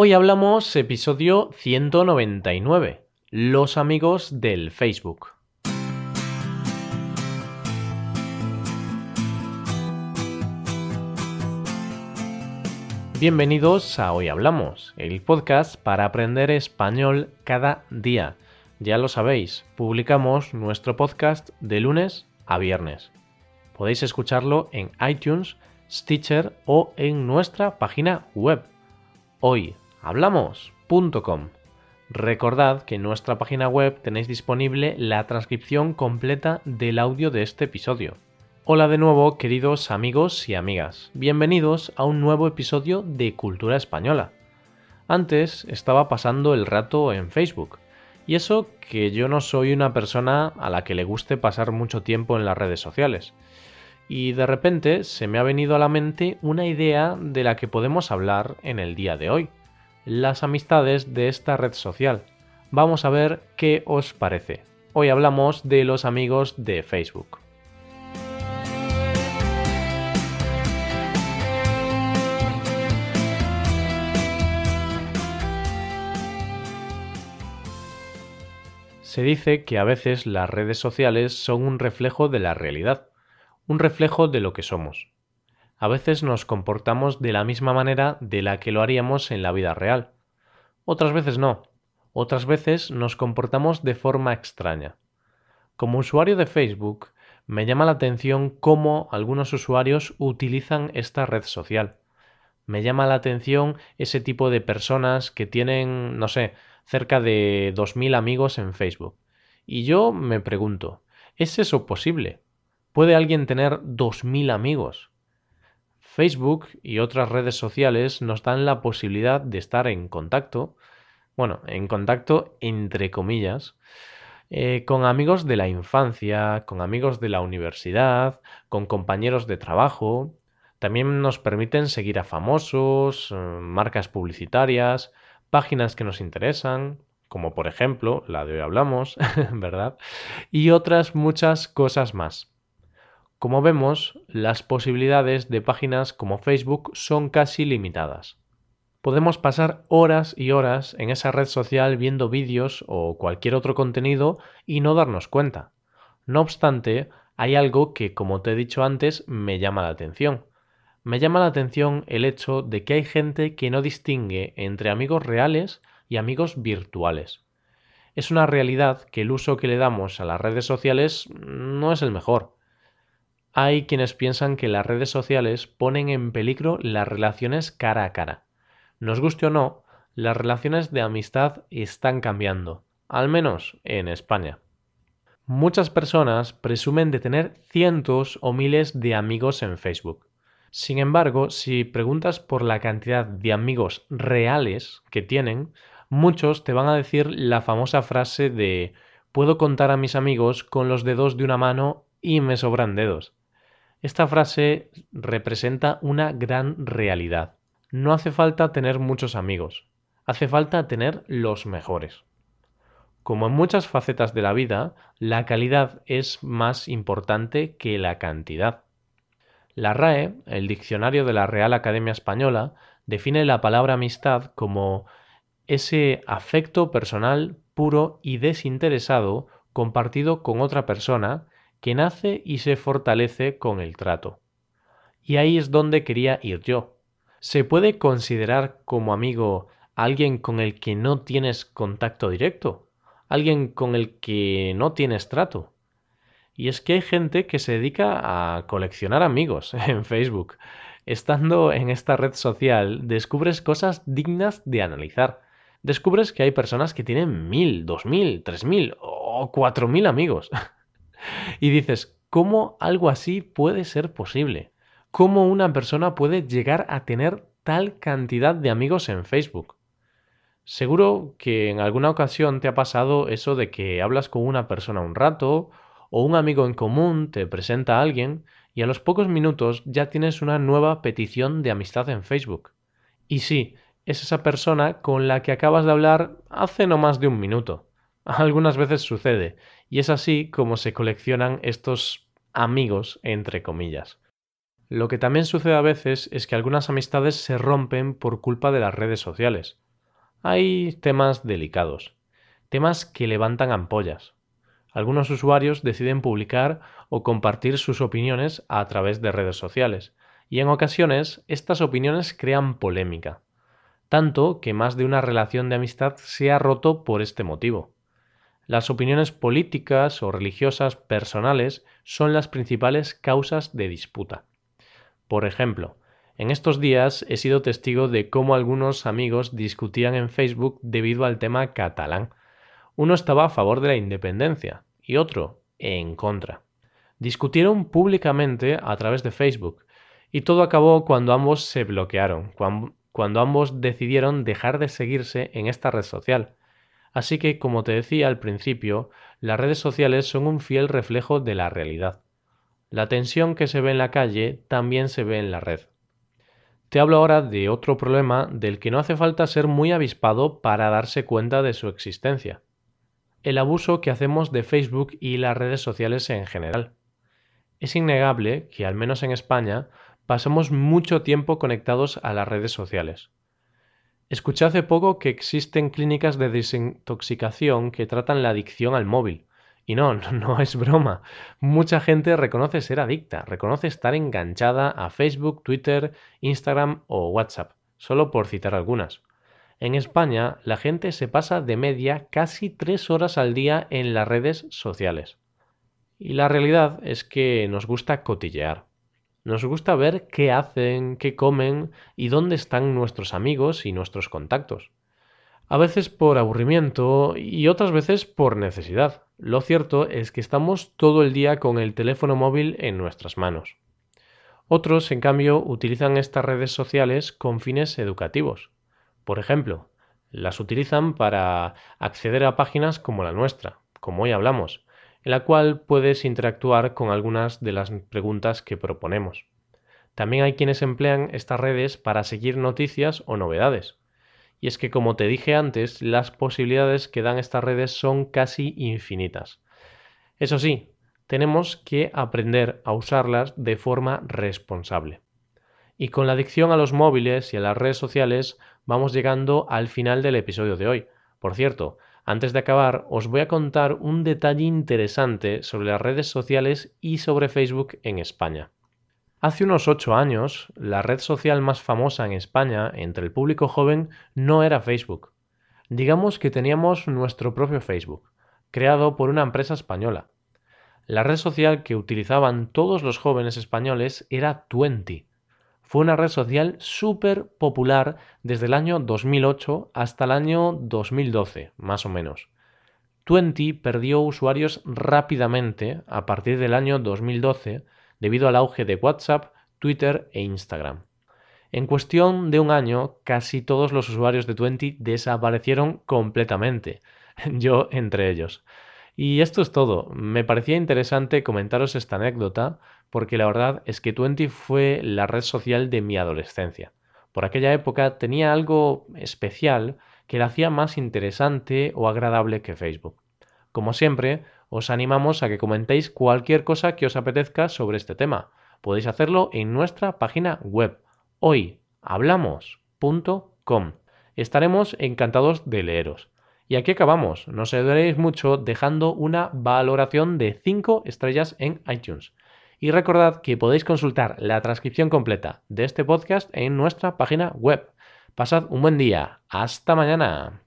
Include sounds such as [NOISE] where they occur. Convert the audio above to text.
Hoy hablamos episodio 199, los amigos del Facebook. Bienvenidos a Hoy Hablamos, el podcast para aprender español cada día. Ya lo sabéis, publicamos nuestro podcast de lunes a viernes. Podéis escucharlo en iTunes, Stitcher o en nuestra página web hoyhablamos.com. Recordad que en nuestra página web tenéis disponible la transcripción completa del audio de este episodio. Hola de nuevo, queridos amigos y amigas. Bienvenidos a un nuevo episodio de Cultura Española. Antes estaba pasando el rato en Facebook. Y eso que yo no soy una persona a la que le guste pasar mucho tiempo en las redes sociales. Y de repente se me ha venido a la mente una idea de la que podemos hablar en el día de hoy las amistades de esta red social. Vamos a ver qué os parece. Hoy hablamos de los amigos de Facebook. Se dice que a veces las redes sociales son un reflejo de la realidad, un reflejo de lo que somos a veces nos comportamos de la misma manera de la que lo haríamos en la vida real. Otras veces no. Otras veces nos comportamos de forma extraña. Como usuario de Facebook, me llama la atención cómo algunos usuarios utilizan esta red social. Me llama la atención ese tipo de personas que tienen, no sé, cerca de 2.000 amigos en Facebook. Y yo me pregunto, ¿es eso posible? ¿Puede alguien tener 2.000 amigos? Facebook y otras redes sociales nos dan la posibilidad de estar en contacto, bueno, en contacto entre comillas, eh, con amigos de la infancia, con amigos de la universidad, con compañeros de trabajo. También nos permiten seguir a famosos, eh, marcas publicitarias, páginas que nos interesan, como por ejemplo la de hoy hablamos, [LAUGHS] ¿verdad? Y otras muchas cosas más. Como vemos, las posibilidades de páginas como Facebook son casi limitadas. Podemos pasar horas y horas en esa red social viendo vídeos o cualquier otro contenido y no darnos cuenta. No obstante, hay algo que, como te he dicho antes, me llama la atención. Me llama la atención el hecho de que hay gente que no distingue entre amigos reales y amigos virtuales. Es una realidad que el uso que le damos a las redes sociales no es el mejor. Hay quienes piensan que las redes sociales ponen en peligro las relaciones cara a cara. Nos guste o no, las relaciones de amistad están cambiando, al menos en España. Muchas personas presumen de tener cientos o miles de amigos en Facebook. Sin embargo, si preguntas por la cantidad de amigos reales que tienen, muchos te van a decir la famosa frase de puedo contar a mis amigos con los dedos de una mano y me sobran dedos. Esta frase representa una gran realidad. No hace falta tener muchos amigos, hace falta tener los mejores. Como en muchas facetas de la vida, la calidad es más importante que la cantidad. La RAE, el diccionario de la Real Academia Española, define la palabra amistad como ese afecto personal puro y desinteresado compartido con otra persona que nace y se fortalece con el trato. Y ahí es donde quería ir yo. ¿Se puede considerar como amigo alguien con el que no tienes contacto directo? ¿Alguien con el que no tienes trato? Y es que hay gente que se dedica a coleccionar amigos [LAUGHS] en Facebook. Estando en esta red social descubres cosas dignas de analizar. Descubres que hay personas que tienen mil, dos mil, tres mil o cuatro mil amigos. [LAUGHS] [LAUGHS] y dices, ¿cómo algo así puede ser posible? ¿Cómo una persona puede llegar a tener tal cantidad de amigos en Facebook? Seguro que en alguna ocasión te ha pasado eso de que hablas con una persona un rato, o un amigo en común te presenta a alguien, y a los pocos minutos ya tienes una nueva petición de amistad en Facebook. Y sí, es esa persona con la que acabas de hablar hace no más de un minuto. Algunas veces sucede, y es así como se coleccionan estos amigos, entre comillas. Lo que también sucede a veces es que algunas amistades se rompen por culpa de las redes sociales. Hay temas delicados, temas que levantan ampollas. Algunos usuarios deciden publicar o compartir sus opiniones a través de redes sociales, y en ocasiones estas opiniones crean polémica, tanto que más de una relación de amistad se ha roto por este motivo. Las opiniones políticas o religiosas personales son las principales causas de disputa. Por ejemplo, en estos días he sido testigo de cómo algunos amigos discutían en Facebook debido al tema catalán. Uno estaba a favor de la independencia y otro en contra. Discutieron públicamente a través de Facebook y todo acabó cuando ambos se bloquearon, cuando, ambos decidieron dejar de seguirse en esta red social. Así que, como te decía al principio, las redes sociales son un fiel reflejo de la realidad. La tensión que se ve en la calle también se ve en la red. Te hablo ahora de otro problema del que no hace falta ser muy avispado para darse cuenta de su existencia. El abuso que hacemos de Facebook y las redes sociales en general. Es innegable que, al menos en España, pasamos mucho tiempo conectados a las redes sociales. Escuché hace poco que existen clínicas de desintoxicación que tratan la adicción al móvil. Y [LAUGHS] no, no es broma. Mucha gente reconoce ser adicta, reconoce estar enganchada a Facebook, Twitter, Instagram o WhatsApp, solo por citar algunas. En España, la gente se pasa de media casi tres horas al día en las redes sociales. Y la realidad es que nos gusta cotillear. Nos gusta ver qué hacen, qué comen y dónde están nuestros amigos y nuestros contactos. A veces por aburrimiento y otras veces por necesidad. Lo cierto es que estamos todo el día con el teléfono móvil en nuestras manos. Otros, en cambio, utilizan estas redes sociales con fines educativos. Por ejemplo, las utilizan para acceder a páginas como la nuestra, como hoy hablamos, en la cual puedes interactuar con algunas de las preguntas que proponemos. También hay quienes emplean estas redes para seguir noticias o novedades. Y es que, como te dije antes, las posibilidades que dan estas redes son casi infinitas. Eso sí, tenemos que aprender a usarlas de forma responsable. Y con la adicción a los móviles y a las redes sociales vamos llegando al final del episodio de hoy. Por cierto, antes de acabar, os voy a contar un detalle interesante sobre las redes sociales y sobre Facebook en España. Hace unos ocho años, la red social más famosa en España entre el público joven no era Facebook. Digamos que teníamos nuestro propio Facebook, creado por una empresa española. La red social que utilizaban todos los jóvenes españoles era Twenty, fue una red social súper popular desde el año 2008 hasta el año 2012, más o menos. Twenty perdió usuarios rápidamente a partir del año 2012 debido al auge de WhatsApp, Twitter e Instagram. En cuestión de un año, casi todos los usuarios de Twenty desaparecieron completamente, [LAUGHS] yo entre ellos. Y esto es todo. Me parecía interesante comentaros esta anécdota porque la verdad es que Twenty fue la red social de mi adolescencia. Por aquella época tenía algo especial que la hacía más interesante o agradable que Facebook. Como siempre, os animamos a que comentéis cualquier cosa que os apetezca sobre este tema. Podéis hacerlo en nuestra página web hoyhablamos.com. Estaremos encantados de leeros. Y aquí acabamos. No os ayudaréis mucho dejando una valoración de 5 estrellas en iTunes. Y recordad que podéis consultar la transcripción completa de este podcast en nuestra página web. Pasad un buen día. Hasta mañana.